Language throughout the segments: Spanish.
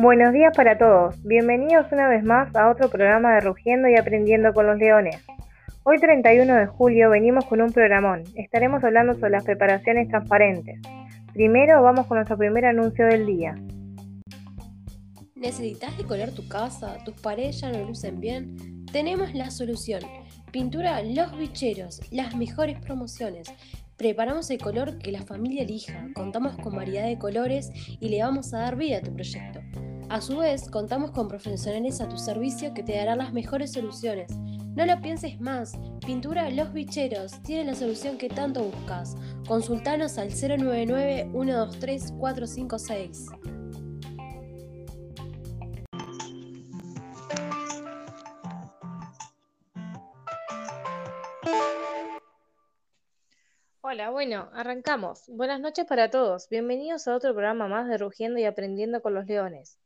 Buenos días para todos. Bienvenidos una vez más a otro programa de Rugiendo y Aprendiendo con los Leones. Hoy 31 de julio venimos con un programón. Estaremos hablando sobre las preparaciones transparentes. Primero vamos con nuestro primer anuncio del día. ¿Necesitas decorar tu casa? ¿Tus paredes ya no lucen bien? Tenemos la solución. Pintura Los Bicheros, las mejores promociones. Preparamos el color que la familia elija, contamos con variedad de colores y le vamos a dar vida a tu proyecto. A su vez, contamos con profesionales a tu servicio que te darán las mejores soluciones. No lo pienses más, Pintura Los Bicheros tiene la solución que tanto buscas. Consultanos al 099-123-456. Bueno, arrancamos. Buenas noches para todos. Bienvenidos a otro programa más de Rugiendo y Aprendiendo con los Leones.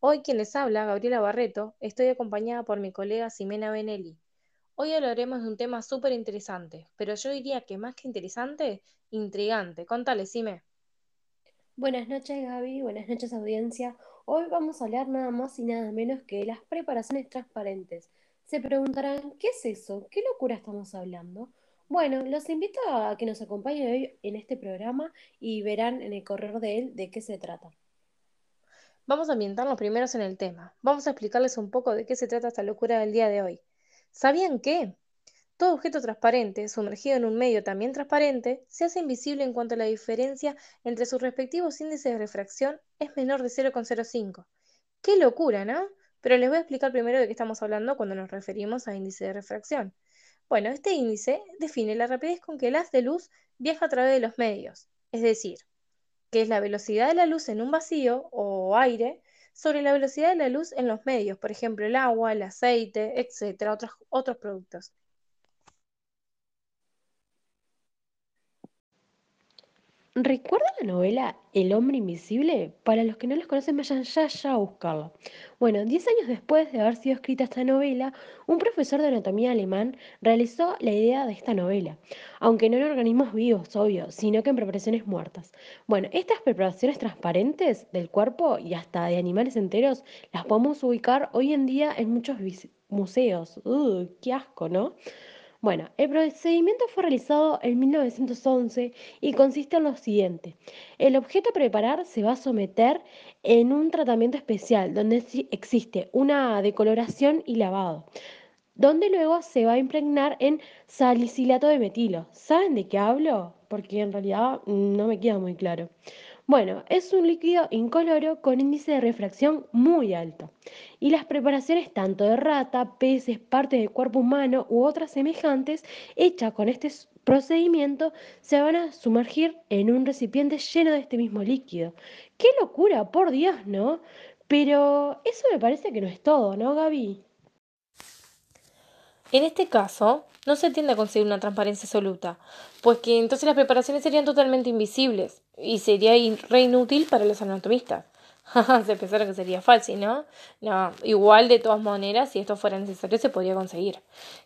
Hoy quien les habla, Gabriela Barreto, estoy acompañada por mi colega Ximena Benelli. Hoy hablaremos de un tema súper interesante, pero yo diría que más que interesante, intrigante. Contale, Sime. Buenas noches, Gaby. Buenas noches, audiencia. Hoy vamos a hablar nada más y nada menos que de las preparaciones transparentes. Se preguntarán, ¿qué es eso? ¿Qué locura estamos hablando? Bueno, los invito a que nos acompañen hoy en este programa y verán en el correr de él de qué se trata. Vamos a ambientarnos primeros en el tema. Vamos a explicarles un poco de qué se trata esta locura del día de hoy. ¿Sabían que? Todo objeto transparente, sumergido en un medio también transparente, se hace invisible en cuanto a la diferencia entre sus respectivos índices de refracción es menor de 0,05. ¡Qué locura, ¿no? Pero les voy a explicar primero de qué estamos hablando cuando nos referimos a índice de refracción. Bueno, este índice define la rapidez con que el haz de luz viaja a través de los medios, es decir, que es la velocidad de la luz en un vacío o aire sobre la velocidad de la luz en los medios, por ejemplo, el agua, el aceite, etcétera, otros, otros productos. ¿Recuerda la novela El hombre invisible? Para los que no los conocen, vayan ya, ya a buscarla. Bueno, diez años después de haber sido escrita esta novela, un profesor de anatomía alemán realizó la idea de esta novela, aunque no en organismos vivos, obvio, sino que en preparaciones muertas. Bueno, estas preparaciones transparentes del cuerpo y hasta de animales enteros las podemos ubicar hoy en día en muchos museos. ¡Uh, qué asco, ¿no? Bueno, el procedimiento fue realizado en 1911 y consiste en lo siguiente. El objeto a preparar se va a someter en un tratamiento especial donde existe una decoloración y lavado, donde luego se va a impregnar en salicilato de metilo. ¿Saben de qué hablo? Porque en realidad no me queda muy claro. Bueno, es un líquido incoloro con índice de refracción muy alto. Y las preparaciones tanto de rata, peces, partes del cuerpo humano u otras semejantes hechas con este procedimiento se van a sumergir en un recipiente lleno de este mismo líquido. ¡Qué locura! Por Dios, ¿no? Pero eso me parece que no es todo, ¿no, Gaby? En este caso, no se tiende a conseguir una transparencia absoluta, pues que entonces las preparaciones serían totalmente invisibles y sería re inútil para los anatomistas. se pensaron que sería fácil, ¿no? No, igual de todas maneras, si esto fuera necesario, se podría conseguir.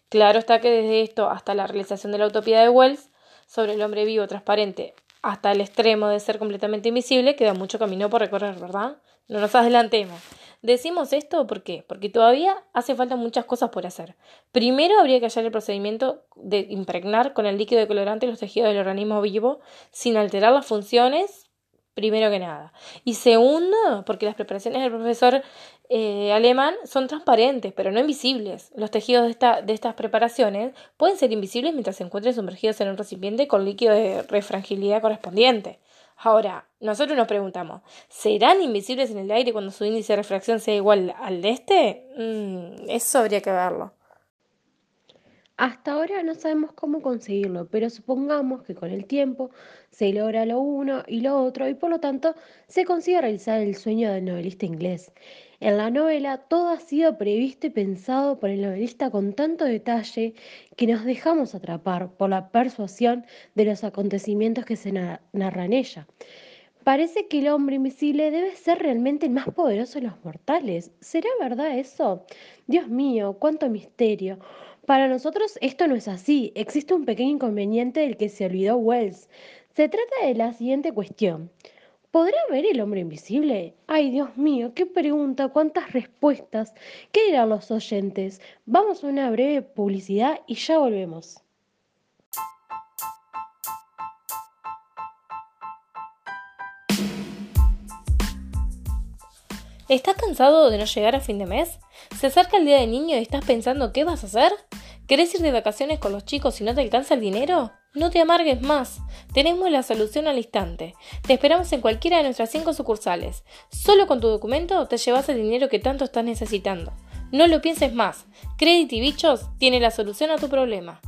Claro está que desde esto hasta la realización de la utopía de Wells sobre el hombre vivo transparente hasta el extremo de ser completamente invisible, queda mucho camino por recorrer, ¿verdad? No nos adelantemos. Decimos esto ¿por qué? porque todavía hace falta muchas cosas por hacer. Primero habría que hallar el procedimiento de impregnar con el líquido decolorante los tejidos del organismo vivo sin alterar las funciones, primero que nada. Y segundo, porque las preparaciones del profesor eh, alemán son transparentes, pero no invisibles. Los tejidos de, esta, de estas preparaciones pueden ser invisibles mientras se encuentren sumergidos en un recipiente con líquido de refrangilidad correspondiente. Ahora, nosotros nos preguntamos, ¿serán invisibles en el aire cuando su índice de refracción sea igual al de este? Mm, eso habría que verlo. Hasta ahora no sabemos cómo conseguirlo, pero supongamos que con el tiempo se logra lo uno y lo otro y por lo tanto se consigue realizar el sueño del novelista inglés. En la novela todo ha sido previsto y pensado por el novelista con tanto detalle que nos dejamos atrapar por la persuasión de los acontecimientos que se narran en ella. Parece que el hombre invisible debe ser realmente el más poderoso de los mortales. ¿Será verdad eso? Dios mío, cuánto misterio. Para nosotros esto no es así. Existe un pequeño inconveniente del que se olvidó Wells. Se trata de la siguiente cuestión. ¿Podrá ver el hombre invisible? Ay, Dios mío, qué pregunta, cuántas respuestas. ¿Qué dirán los oyentes? Vamos a una breve publicidad y ya volvemos. ¿Estás cansado de no llegar a fin de mes? ¿Se acerca el día del niño y estás pensando qué vas a hacer? ¿Querés ir de vacaciones con los chicos y no te alcanza el dinero? No te amargues más. Tenemos la solución al instante. Te esperamos en cualquiera de nuestras cinco sucursales. Solo con tu documento te llevas el dinero que tanto estás necesitando. No lo pienses más. Credit y Bichos tiene la solución a tu problema.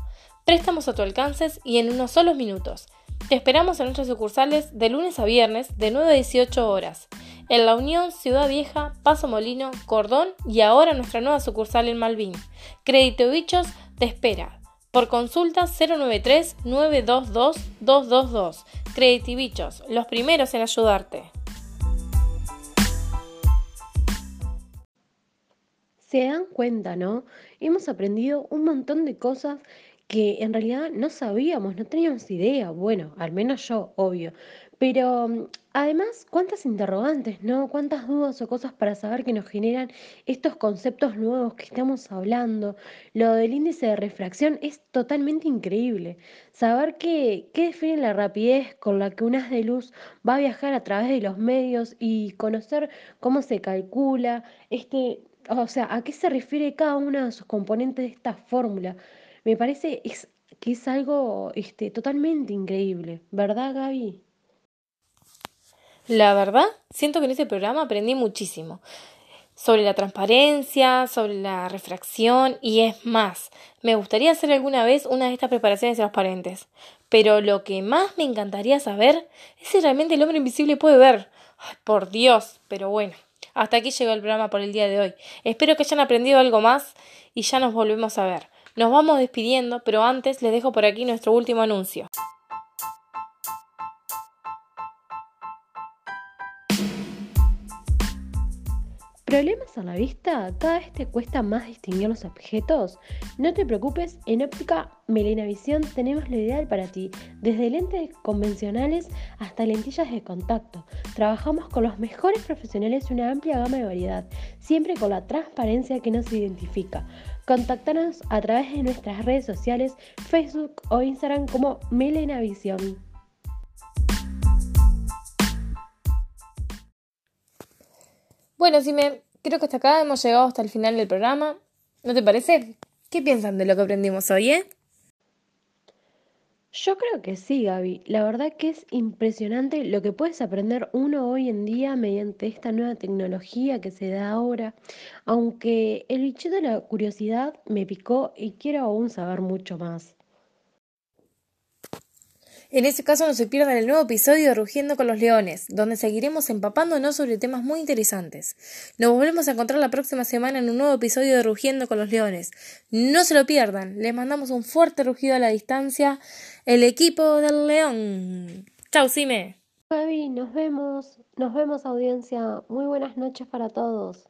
Préstamos a tu alcance y en unos solos minutos. Te esperamos en nuestras sucursales de lunes a viernes de 9 a 18 horas en La Unión, Ciudad Vieja, Paso Molino, Cordón y ahora nuestra nueva sucursal en Malvin. Crédito Bichos te espera. Por consulta 093-922-222. Crédito Bichos, los primeros en ayudarte. Se dan cuenta, ¿no? Hemos aprendido un montón de cosas que en realidad no sabíamos, no teníamos idea. Bueno, al menos yo, obvio. Pero mm, además, cuántas interrogantes, ¿no? Cuántas dudas o cosas para saber que nos generan estos conceptos nuevos que estamos hablando. Lo del índice de refracción es totalmente increíble. Saber qué, qué define la rapidez con la que un haz de luz va a viajar a través de los medios y conocer cómo se calcula, este, o sea, a qué se refiere cada uno de sus componentes de esta fórmula. Me parece que es algo este, totalmente increíble, ¿verdad, Gaby? La verdad, siento que en ese programa aprendí muchísimo sobre la transparencia, sobre la refracción y es más, me gustaría hacer alguna vez una de estas preparaciones transparentes. Pero lo que más me encantaría saber es si realmente el hombre invisible puede ver. por Dios, pero bueno, hasta aquí llegó el programa por el día de hoy. Espero que hayan aprendido algo más y ya nos volvemos a ver. Nos vamos despidiendo, pero antes les dejo por aquí nuestro último anuncio. ¿Problemas a la vista? ¿Cada vez te cuesta más distinguir los objetos? No te preocupes, en óptica Melena Visión tenemos lo ideal para ti, desde lentes convencionales hasta lentillas de contacto. Trabajamos con los mejores profesionales y una amplia gama de variedad, siempre con la transparencia que nos identifica. Contáctanos a través de nuestras redes sociales, Facebook o Instagram como Melena Visión. Bueno, si me creo que hasta acá hemos llegado hasta el final del programa. ¿No te parece? ¿Qué piensan de lo que aprendimos hoy, eh? Yo creo que sí, Gaby. La verdad que es impresionante lo que puedes aprender uno hoy en día mediante esta nueva tecnología que se da ahora. Aunque el bichito de la curiosidad me picó y quiero aún saber mucho más. En ese caso no se pierdan el nuevo episodio de Rugiendo con los Leones, donde seguiremos empapándonos sobre temas muy interesantes. Nos volvemos a encontrar la próxima semana en un nuevo episodio de Rugiendo con los Leones. No se lo pierdan, les mandamos un fuerte rugido a la distancia, el equipo del León. Chau, Sime. Javi, nos vemos, nos vemos audiencia. Muy buenas noches para todos.